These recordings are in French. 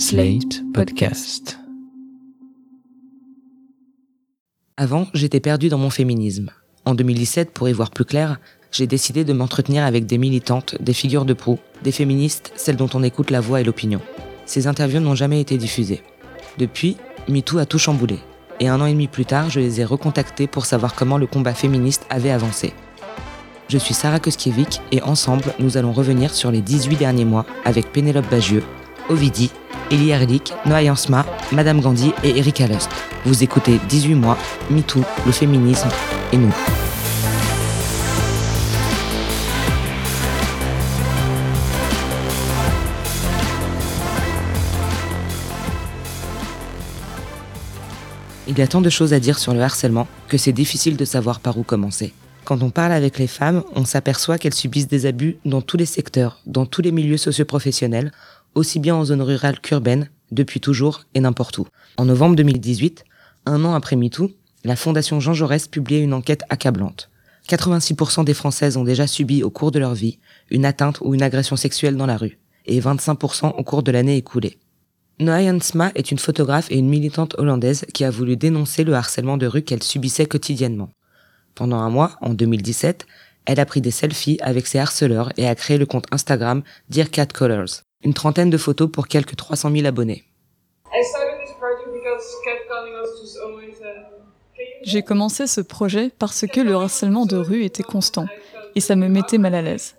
Slate Podcast. Avant, j'étais perdu dans mon féminisme. En 2017, pour y voir plus clair, j'ai décidé de m'entretenir avec des militantes, des figures de proue, des féministes, celles dont on écoute la voix et l'opinion. Ces interviews n'ont jamais été diffusées. Depuis, MeToo a tout chamboulé. Et un an et demi plus tard, je les ai recontactées pour savoir comment le combat féministe avait avancé. Je suis Sarah Koskiewicz et ensemble, nous allons revenir sur les 18 derniers mois avec Pénélope Bagieux, Ovidi, Elie Erlich, Noah Jansma, Madame Gandhi et Erika Lust. Vous écoutez 18 mois, MeToo, le féminisme et nous. Il y a tant de choses à dire sur le harcèlement que c'est difficile de savoir par où commencer. Quand on parle avec les femmes, on s'aperçoit qu'elles subissent des abus dans tous les secteurs, dans tous les milieux socioprofessionnels, aussi bien en zone rurale qu'urbaine, depuis toujours et n'importe où. En novembre 2018, un an après MeToo, la Fondation Jean Jaurès publiait une enquête accablante. 86% des Françaises ont déjà subi au cours de leur vie une atteinte ou une agression sexuelle dans la rue, et 25% au cours de l'année écoulée. Noa Jansma est une photographe et une militante hollandaise qui a voulu dénoncer le harcèlement de rue qu'elle subissait quotidiennement. Pendant un mois, en 2017, elle a pris des selfies avec ses harceleurs et a créé le compte Instagram Dear Cat Colors. Une trentaine de photos pour quelques 300 000 abonnés. J'ai commencé ce projet parce que le harcèlement de rue était constant et ça me mettait mal à l'aise.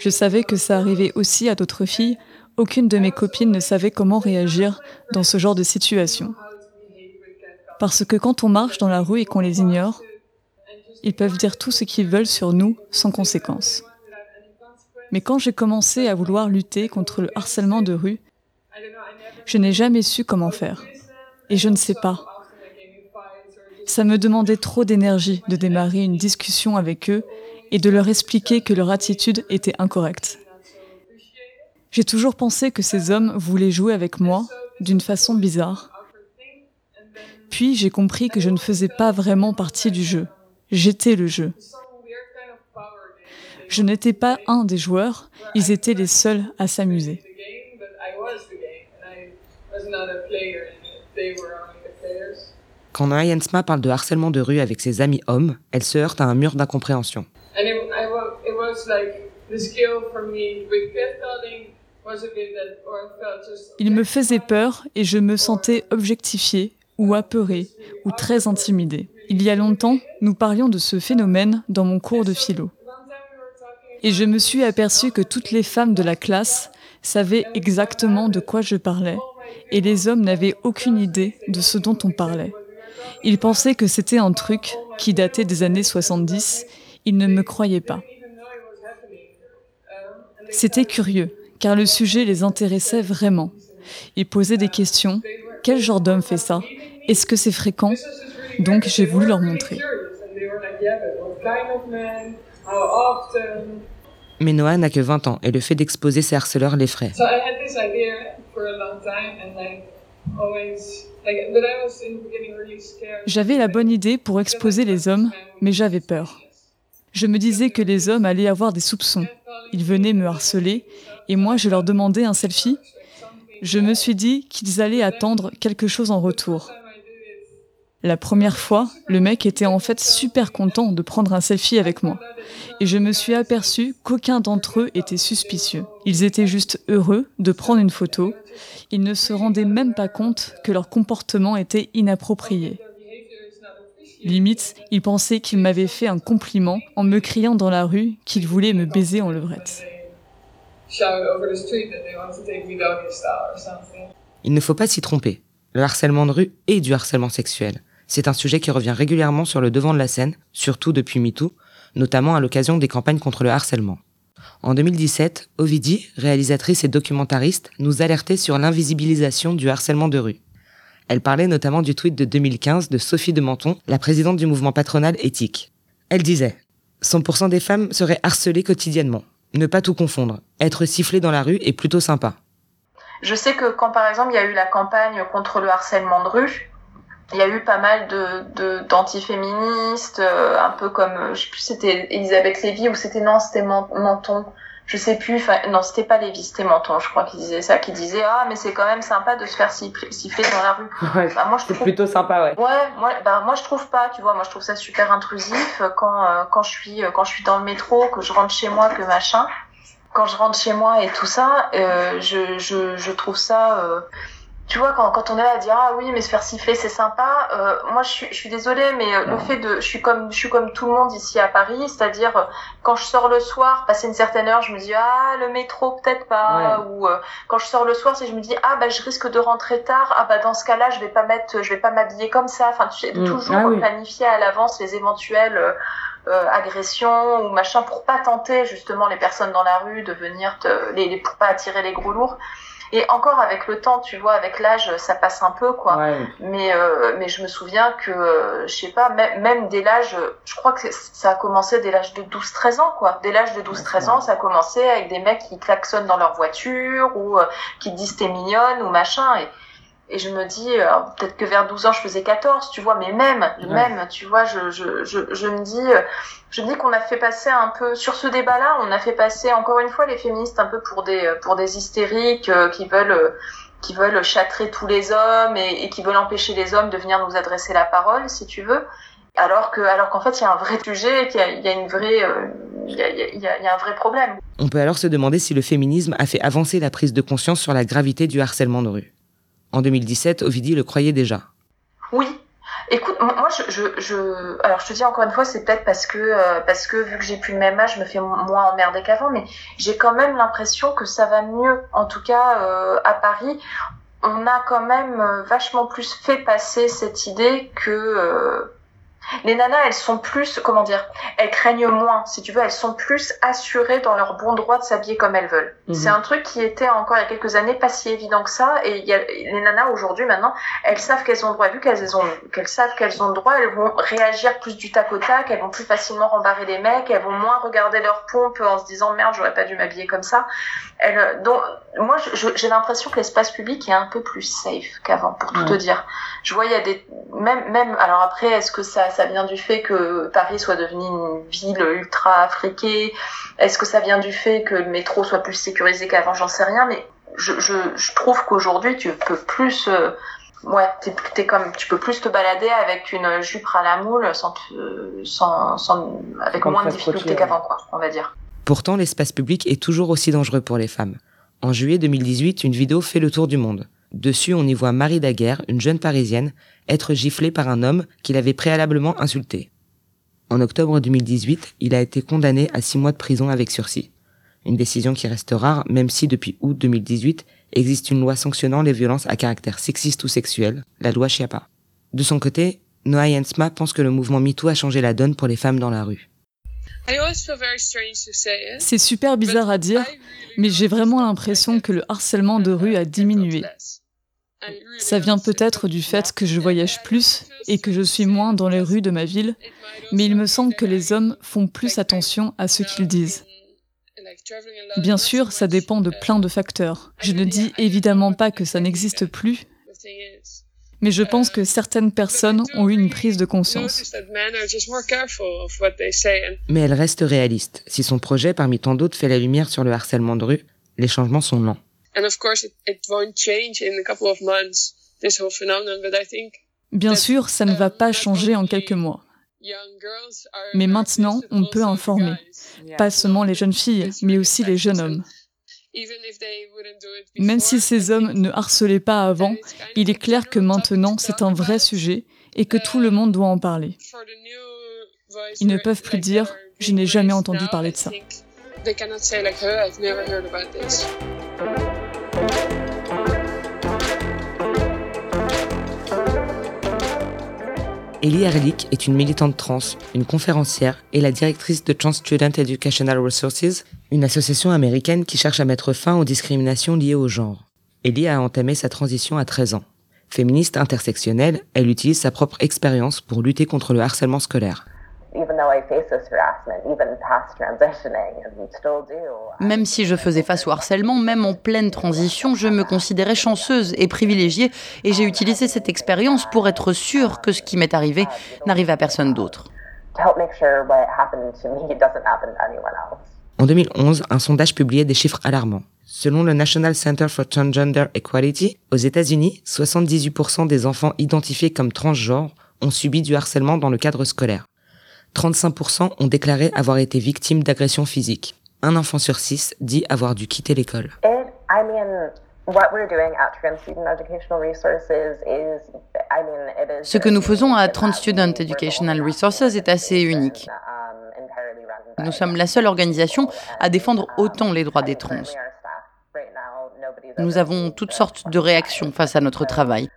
Je savais que ça arrivait aussi à d'autres filles. Aucune de mes copines ne savait comment réagir dans ce genre de situation. Parce que quand on marche dans la rue et qu'on les ignore, ils peuvent dire tout ce qu'ils veulent sur nous sans conséquence. Mais quand j'ai commencé à vouloir lutter contre le harcèlement de rue, je n'ai jamais su comment faire. Et je ne sais pas. Ça me demandait trop d'énergie de démarrer une discussion avec eux et de leur expliquer que leur attitude était incorrecte. J'ai toujours pensé que ces hommes voulaient jouer avec moi d'une façon bizarre. Puis j'ai compris que je ne faisais pas vraiment partie du jeu. J'étais le jeu. Je n'étais pas un des joueurs, ils étaient les seuls à s'amuser. Quand Jensma parle de harcèlement de rue avec ses amis hommes, elle se heurte à un mur d'incompréhension. Il me faisait peur et je me sentais objectifiée ou apeurée ou très intimidée. Il y a longtemps, nous parlions de ce phénomène dans mon cours de philo. Et je me suis aperçue que toutes les femmes de la classe savaient exactement de quoi je parlais, et les hommes n'avaient aucune idée de ce dont on parlait. Ils pensaient que c'était un truc qui datait des années 70, ils ne me croyaient pas. C'était curieux, car le sujet les intéressait vraiment. Ils posaient des questions. Quel genre d'homme fait ça? Est-ce que c'est fréquent? Donc j'ai voulu leur montrer. Mais Noah n'a que 20 ans et le fait d'exposer ses harceleurs l'effraie. J'avais la bonne idée pour exposer les hommes, mais j'avais peur. Je me disais que les hommes allaient avoir des soupçons. Ils venaient me harceler et moi je leur demandais un selfie. Je me suis dit qu'ils allaient attendre quelque chose en retour. La première fois, le mec était en fait super content de prendre un selfie avec moi. Et je me suis aperçu qu'aucun d'entre eux était suspicieux. Ils étaient juste heureux de prendre une photo. Ils ne se rendaient même pas compte que leur comportement était inapproprié. Limite, ils pensaient qu'ils m'avaient fait un compliment en me criant dans la rue qu'ils voulaient me baiser en levrette. Il ne faut pas s'y tromper. Le harcèlement de rue est du harcèlement sexuel. C'est un sujet qui revient régulièrement sur le devant de la scène, surtout depuis MeToo, notamment à l'occasion des campagnes contre le harcèlement. En 2017, Ovidie, réalisatrice et documentariste, nous alertait sur l'invisibilisation du harcèlement de rue. Elle parlait notamment du tweet de 2015 de Sophie de Menton, la présidente du mouvement patronal éthique. Elle disait 100% des femmes seraient harcelées quotidiennement. Ne pas tout confondre. Être sifflé dans la rue est plutôt sympa. Je sais que quand par exemple il y a eu la campagne contre le harcèlement de rue, il y a eu pas mal de d'antiféministes, euh, un peu comme, je sais plus, c'était Elisabeth Lévy ou c'était non, c'était Menton, je sais plus, enfin non c'était pas Lévi, c'était Menton, je crois qui disait ça, qui disait ah mais c'est quand même sympa de se faire siffler dans la rue. Ouais, bah, moi je trouve plutôt sympa ouais. Ouais, moi bah moi je trouve pas, tu vois, moi je trouve ça super intrusif quand euh, quand je suis euh, quand je suis dans le métro, que je rentre chez moi, que machin. Quand je rentre chez moi et tout ça, euh, je, je je trouve ça euh, tu vois, quand, quand on est là à dire ah oui, mais se faire siffler c'est sympa. Euh, moi, je suis, je suis désolée, mais euh, le fait de, je suis comme, je suis comme tout le monde ici à Paris, c'est-à-dire euh, quand je sors le soir, passer une certaine heure, je me dis ah le métro peut-être pas, Ouais. ou euh, quand je sors le soir, si je me dis ah bah je risque de rentrer tard, ah bah dans ce cas-là, je vais pas mettre, je vais pas m'habiller comme ça. Enfin, tu sais, Mm. toujours Ah oui. planifier à l'avance les éventuelles. euh, euh, agressions ou machin pour pas tenter justement les personnes dans la rue de venir te les, les pour pas attirer les gros lourds et encore avec le temps, tu vois, avec l'âge, ça passe un peu, quoi. Ouais. Mais euh, mais je me souviens que euh, je sais pas, même, même dès l'âge, je crois que ça a commencé dès l'âge de 12-13 ans, quoi. Dès l'âge de 12-13 ans, ça a commencé avec des mecs qui klaxonnent dans leur voiture ou euh, qui disent t'es mignonne ou machin. Et, et je me dis, euh, peut-être que vers 12 ans, je faisais 14, tu vois, mais même, Ouais. même, tu vois, je, je, je, je me dis, euh, je me dis qu'on a fait passer un peu, sur ce débat-là, on a fait passer encore une fois les féministes un peu pour des, euh, pour des hystériques qui veulent, qui veulent châtrer tous les hommes et, et qui veulent empêcher les hommes de venir nous adresser la parole, si tu veux. Alors que, alors qu'en fait, il y a un vrai sujet, qu'il y a, il y a une vraie, il y a, il y a- il y a- il y a un vrai problème. On peut alors se demander si le féminisme a fait avancer la prise de conscience sur la gravité du harcèlement de rue. En 2017, Ovidie le croyait déjà. Oui. Écoute, moi, je, alors je te dis encore une fois, c'est peut-être parce que, euh, parce que vu que j'ai plus le même âge, je me fais mo- moins emmerder qu'avant, mais j'ai quand même l'impression que ça va mieux. En tout cas, euh, à Paris, on a quand même euh, vachement plus fait passer cette idée que les nanas, elles sont plus, comment dire, elles craignent moins, si tu veux, elles sont plus assurées dans leur bon droit de s'habiller comme elles veulent. Mhm. C'est un truc qui était encore il y a quelques années pas si évident que ça, et il y a, les nanas aujourd'hui maintenant, elles savent qu'elles ont le droit, vu qu'elles ont, qu'elles savent qu'elles ont le droit, elles vont réagir plus du tac au tac, elles vont plus facilement rembarrer les mecs, elles vont moins regarder leur pompe en se disant merde, j'aurais pas dû m'habiller comme ça. Elles, donc, moi, j'ai l'impression que l'espace public est un peu plus safe qu'avant, pour tout Ouais. te dire. Je vois, il y a des, même, même, alors après, est-ce que ça, ça vient du fait que Paris soit devenu une ville ultra afriquée? Est-ce que ça vient du fait que le métro soit plus sécurisé qu'avant? J'en sais rien, mais je, je, je trouve qu'aujourd'hui, tu peux plus, euh, ouais, t'es, t'es comme, tu peux plus te balader avec une jupe à la moule sans te, sans, sans, avec moins de difficultés qu'avant, quoi, on va dire. Pourtant, l'espace public est toujours aussi dangereux pour les femmes. En juillet 2018, une vidéo fait le tour du monde. Dessus, on y voit Marie Daguerre, une jeune parisienne, être giflée par un homme qui l'avait préalablement insultée. En octobre 2018, il a été condamné à six mois de prison avec sursis. Une décision qui reste rare, même si depuis août 2018 existe une loi sanctionnant les violences à caractère sexiste ou sexuel, la loi Chiappa. De son côté, Noah Jensma pense que le mouvement MeToo a changé la donne pour les femmes dans la rue. C'est super bizarre à dire, mais j'ai vraiment l'impression que le harcèlement de rue a diminué. Ça vient peut-être du fait que je voyage plus et que je suis moins dans les rues de ma ville, mais il me semble que les hommes font plus attention à ce qu'ils disent. Bien sûr, ça dépend de plein de facteurs. Je ne dis évidemment pas que ça n'existe plus, mais je pense que certaines personnes ont eu une prise de conscience. Mais elle reste réaliste. Si son projet, parmi tant d'autres, fait la lumière sur le harcèlement de rue, les changements sont lents. Bien sûr, ça ne va pas changer en quelques mois. Mais maintenant, on peut informer. Pas seulement les jeunes filles, mais aussi les jeunes hommes. Même si ces hommes ne harcelaient pas avant, il est clair que maintenant c'est un vrai sujet et que tout le monde doit en parler. Ils ne peuvent plus dire je n'ai jamais entendu parler de ça. Ellie Erlich est une militante trans, une conférencière et la directrice de Trans Student Educational Resources, une association américaine qui cherche à mettre fin aux discriminations liées au genre. Ellie a entamé sa transition à 13 ans. Féministe intersectionnelle, elle utilise sa propre expérience pour lutter contre le harcèlement scolaire. Même si je faisais face au harcèlement, même en pleine transition, je me considérais chanceuse et privilégiée et j'ai utilisé cette expérience pour être sûre que ce qui m'est arrivé n'arrive à personne d'autre. En 2011, un sondage publiait des chiffres alarmants. Selon le National Center for Transgender Equality, aux États-Unis, 78% des enfants identifiés comme transgenres ont subi du harcèlement dans le cadre scolaire. 35% ont déclaré avoir été victimes d'agressions physiques. Un enfant sur six dit avoir dû quitter l'école. Ce que nous faisons à Trans Student Educational Resources est assez unique. Nous sommes la seule organisation à défendre autant les droits des trans. Nous avons toutes sortes de réactions face à notre travail.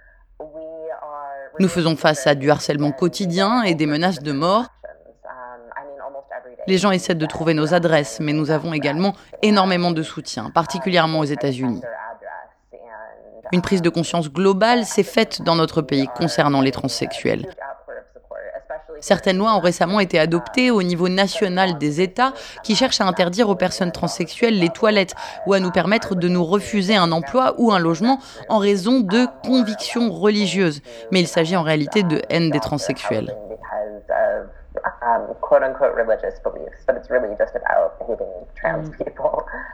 Nous faisons face à du harcèlement quotidien et des menaces de mort. Les gens essaient de trouver nos adresses, mais nous avons également énormément de soutien, particulièrement aux États-Unis. Une prise de conscience globale s'est faite dans notre pays concernant les transsexuels. Certaines lois ont récemment été adoptées au niveau national des États qui cherchent à interdire aux personnes transsexuelles les toilettes ou à nous permettre de nous refuser un emploi ou un logement en raison de convictions religieuses. Mais il s'agit en réalité de haine des transsexuels.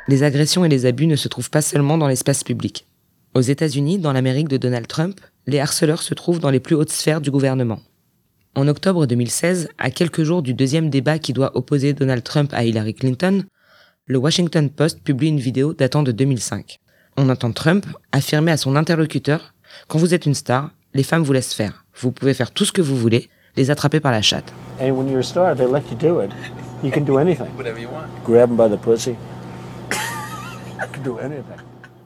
Les agressions et les abus ne se trouvent pas seulement dans l'espace public. Aux États-Unis, dans l'Amérique de Donald Trump, les harceleurs se trouvent dans les plus hautes sphères du gouvernement. En octobre 2016, à quelques jours du deuxième débat qui doit opposer Donald Trump à Hillary Clinton, le Washington Post publie une vidéo datant de 2005. On entend Trump affirmer à son interlocuteur Quand vous êtes une star, les femmes vous laissent faire. Vous pouvez faire tout ce que vous voulez, les attraper par la chatte.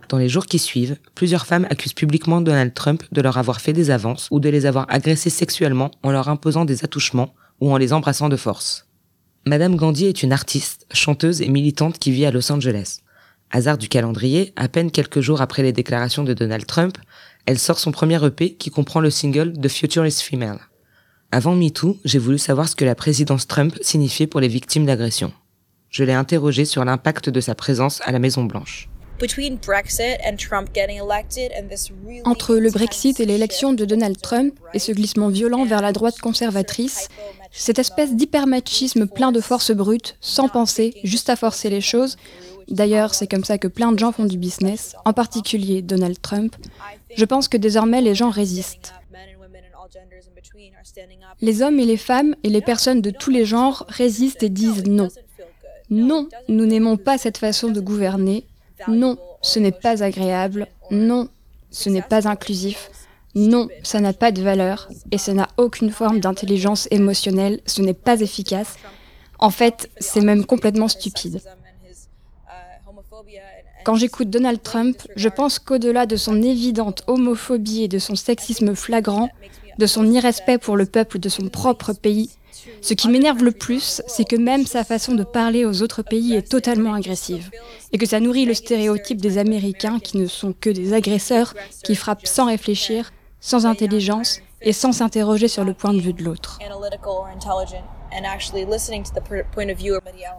Dans les jours qui suivent, plusieurs femmes accusent publiquement Donald Trump de leur avoir fait des avances ou de les avoir agressées sexuellement en leur imposant des attouchements ou en les embrassant de force. Madame Gandhi est une artiste, chanteuse et militante qui vit à Los Angeles. Hasard du calendrier, à peine quelques jours après les déclarations de Donald Trump, elle sort son premier EP qui comprend le single The Future is Female. Avant MeToo, j'ai voulu savoir ce que la présidence Trump signifiait pour les victimes d'agression. Je l'ai interrogée sur l'impact de sa présence à la Maison Blanche. Entre le Brexit et l'élection de Donald Trump et ce glissement violent vers la droite conservatrice, cette espèce d'hypermachisme plein de force brute, sans penser, juste à forcer les choses, d'ailleurs c'est comme ça que plein de gens font du business, en particulier Donald Trump, je pense que désormais les gens résistent. Les hommes et les femmes et les personnes de tous les genres résistent et disent non. Non, nous n'aimons pas cette façon de gouverner, non, ce n'est pas agréable. Non, ce n'est pas inclusif. Non, ça n'a pas de valeur et ça n'a aucune forme d'intelligence émotionnelle, ce n'est pas efficace. En fait, c'est même complètement stupide. Quand j'écoute Donald Trump, je pense qu'au-delà de son évidente homophobie et de son sexisme flagrant, de son irrespect pour le peuple de son propre pays, ce qui m'énerve le plus, c'est que même sa façon de parler aux autres pays est totalement agressive, et que ça nourrit le stéréotype des Américains qui ne sont que des agresseurs, qui frappent sans réfléchir, sans intelligence et sans s'interroger sur le point de vue de l'autre.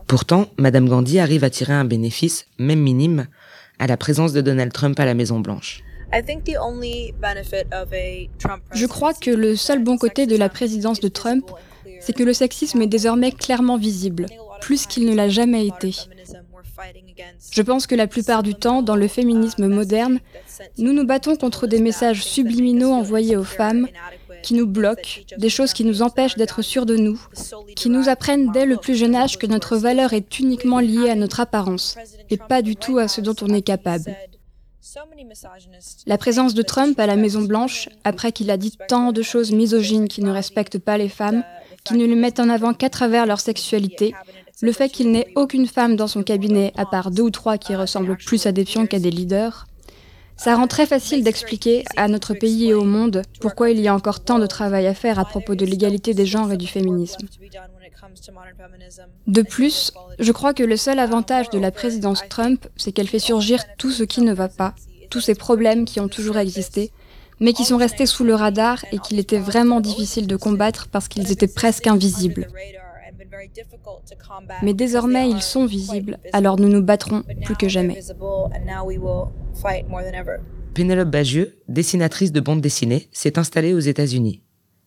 Pourtant, Madame Gandhi arrive à tirer un bénéfice, même minime, à la présence de Donald Trump à la Maison Blanche. Je crois que le seul bon côté de la présidence de Trump, c'est que le sexisme est désormais clairement visible, plus qu'il ne l'a jamais été. Je pense que la plupart du temps, dans le féminisme moderne, nous nous battons contre des messages subliminaux envoyés aux femmes, qui nous bloquent, des choses qui nous empêchent d'être sûrs de nous, qui nous apprennent dès le plus jeune âge que notre valeur est uniquement liée à notre apparence, et pas du tout à ce dont on est capable. La présence de Trump à la Maison-Blanche, après qu'il a dit tant de choses misogynes qui ne respectent pas les femmes, qui ne le mettent en avant qu'à travers leur sexualité, le fait qu'il n'ait aucune femme dans son cabinet, à part deux ou trois qui ressemblent plus à des pions qu'à des leaders, ça rend très facile d'expliquer à notre pays et au monde pourquoi il y a encore tant de travail à faire à propos de l'égalité des genres et du féminisme. De plus, je crois que le seul avantage de la présidence Trump, c'est qu'elle fait surgir tout ce qui ne va pas, tous ces problèmes qui ont toujours existé, mais qui sont restés sous le radar et qu'il était vraiment difficile de combattre parce qu'ils étaient presque invisibles. Mais désormais, ils sont visibles, alors nous nous battrons plus que jamais. Pénélope Bagieux, dessinatrice de bande dessinée, s'est installée aux États-Unis.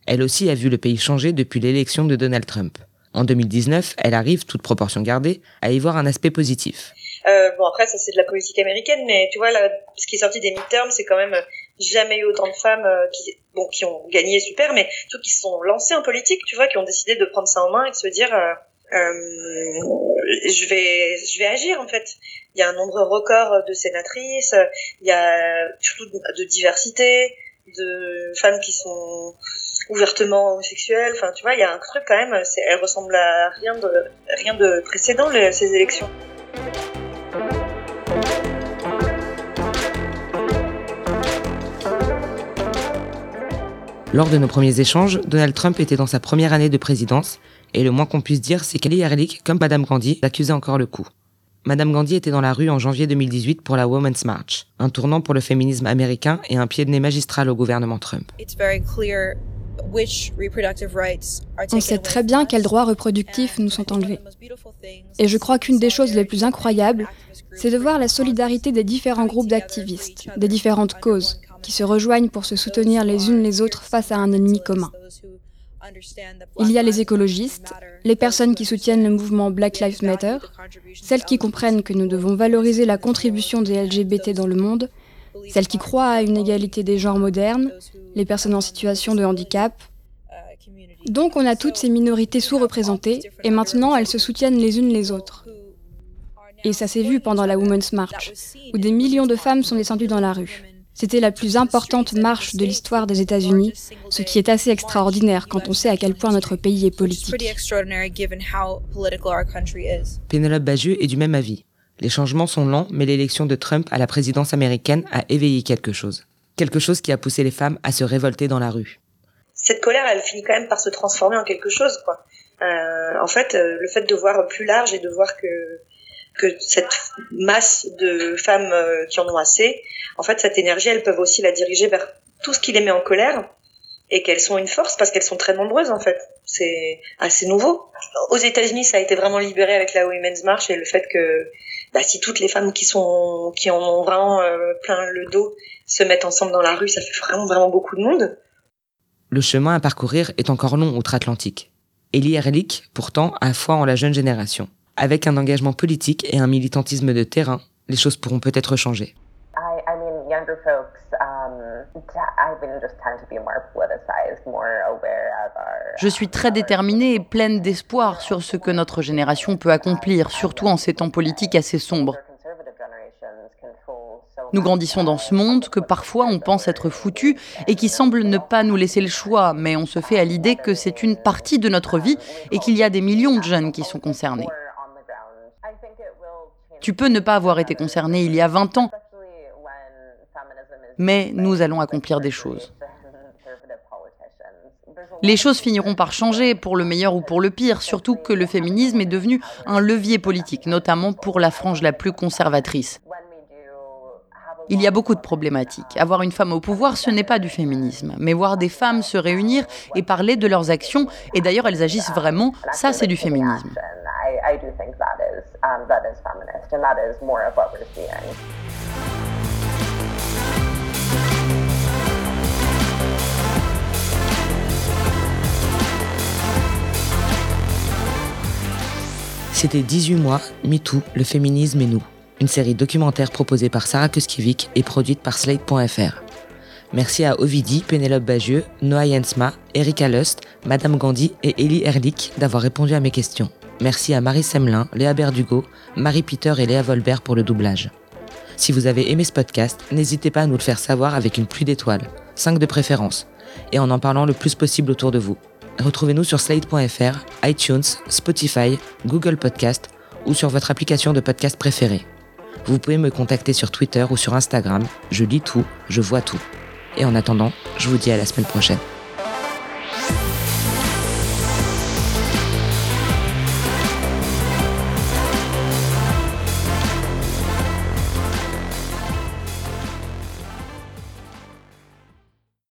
Elle aussi a vu le pays changer depuis l'élection de Donald Trump. En 2019, elle arrive, toute proportion gardée, à y voir un aspect positif. Euh, bon après ça c'est de la politique américaine, mais tu vois là, ce qui est sorti des midterms, c'est quand même jamais eu autant de femmes euh, qui, bon, qui ont gagné super, mais surtout qui se sont lancées en politique, tu vois, qui ont décidé de prendre ça en main et de se dire, euh, euh, je vais, je vais agir en fait. Il y a un nombre record de sénatrices, il y a surtout de, diversité, de femmes qui sont ouvertement homosexuelles. Enfin, tu vois, il y a un truc quand même. Elle ressemble à rien de rien de précédent ces élections. Lors de nos premiers échanges, Donald Trump était dans sa première année de présidence, et le moins qu'on puisse dire, c'est qu'Ali Erlich, comme Madame Gandhi, accusait encore le coup. Madame Gandhi était dans la rue en janvier 2018 pour la Women's March, un tournant pour le féminisme américain et un pied de nez magistral au gouvernement Trump. On sait très bien quels droits reproductifs nous sont enlevés. Et je crois qu'une des choses les plus incroyables, c'est de voir la solidarité des différents groupes d'activistes, des différentes causes, qui se rejoignent pour se soutenir les unes les autres face à un ennemi commun. Il y a les écologistes, les personnes qui soutiennent le mouvement Black Lives Matter, celles qui comprennent que nous devons valoriser la contribution des LGBT dans le monde, celles qui croient à une égalité des genres modernes, les personnes en situation de handicap. Donc on a toutes ces minorités sous-représentées et maintenant elles se soutiennent les unes les autres. Et ça s'est vu pendant la Women's March, où des millions de femmes sont descendues dans la rue. C'était la plus importante marche de l'histoire des États-Unis, ce qui est assez extraordinaire quand on sait à quel point notre pays est politique. Pénélope Bagieux est du même avis. Les changements sont lents, mais l'élection de Trump à la présidence américaine a éveillé quelque chose. Quelque chose qui a poussé les femmes à se révolter dans la rue. Cette colère, elle finit quand même par se transformer en quelque chose, quoi. Euh, en fait, euh, le fait de voir plus large et de voir que que cette masse de femmes euh, qui en ont assez, en fait, cette énergie, elles peuvent aussi la diriger vers tout ce qui les met en colère et qu'elles sont une force parce qu'elles sont très nombreuses en fait. C'est assez nouveau. Aux États-Unis, ça a été vraiment libéré avec la Women's March et le fait que bah, si toutes les femmes qui sont qui en ont vraiment euh, plein le dos se mettent ensemble dans la rue, ça fait vraiment vraiment beaucoup de monde. Le chemin à parcourir est encore long outre-Atlantique. Ellie Erlich, pourtant, a foi en la jeune génération. Avec un engagement politique et un militantisme de terrain, les choses pourront peut-être changer. Je suis très déterminée et pleine d'espoir sur ce que notre génération peut accomplir, surtout en ces temps politiques assez sombres. Nous grandissons dans ce monde que parfois on pense être foutu et qui semble ne pas nous laisser le choix, mais on se fait à l'idée que c'est une partie de notre vie et qu'il y a des millions de jeunes qui sont concernés. Tu peux ne pas avoir été concerné il y a 20 ans, mais nous allons accomplir des choses. Les choses finiront par changer, pour le meilleur ou pour le pire, surtout que le féminisme est devenu un levier politique, notamment pour la frange la plus conservatrice. Il y a beaucoup de problématiques. Avoir une femme au pouvoir, ce n'est pas du féminisme. Mais voir des femmes se réunir et parler de leurs actions, et d'ailleurs elles agissent vraiment, ça c'est du féminisme. C'était 18 mois, MeToo, le féminisme et nous. Une série documentaire proposée par Sarah Kuskiewicz et produite par Slate.fr. Merci à Ovidi, Pénélope Bagieux, Noah Jensma, Erika Lust, Madame Gandhi et Ellie Erlich d'avoir répondu à mes questions. Merci à Marie Semelin, Léa Berdugo, Marie Peter et Léa Volbert pour le doublage. Si vous avez aimé ce podcast, n'hésitez pas à nous le faire savoir avec une pluie d'étoiles, 5 de préférence, et en en parlant le plus possible autour de vous. Retrouvez-nous sur slate.fr, iTunes, Spotify, Google Podcast ou sur votre application de podcast préférée. Vous pouvez me contacter sur Twitter ou sur Instagram, je lis tout, je vois tout. Et en attendant, je vous dis à la semaine prochaine.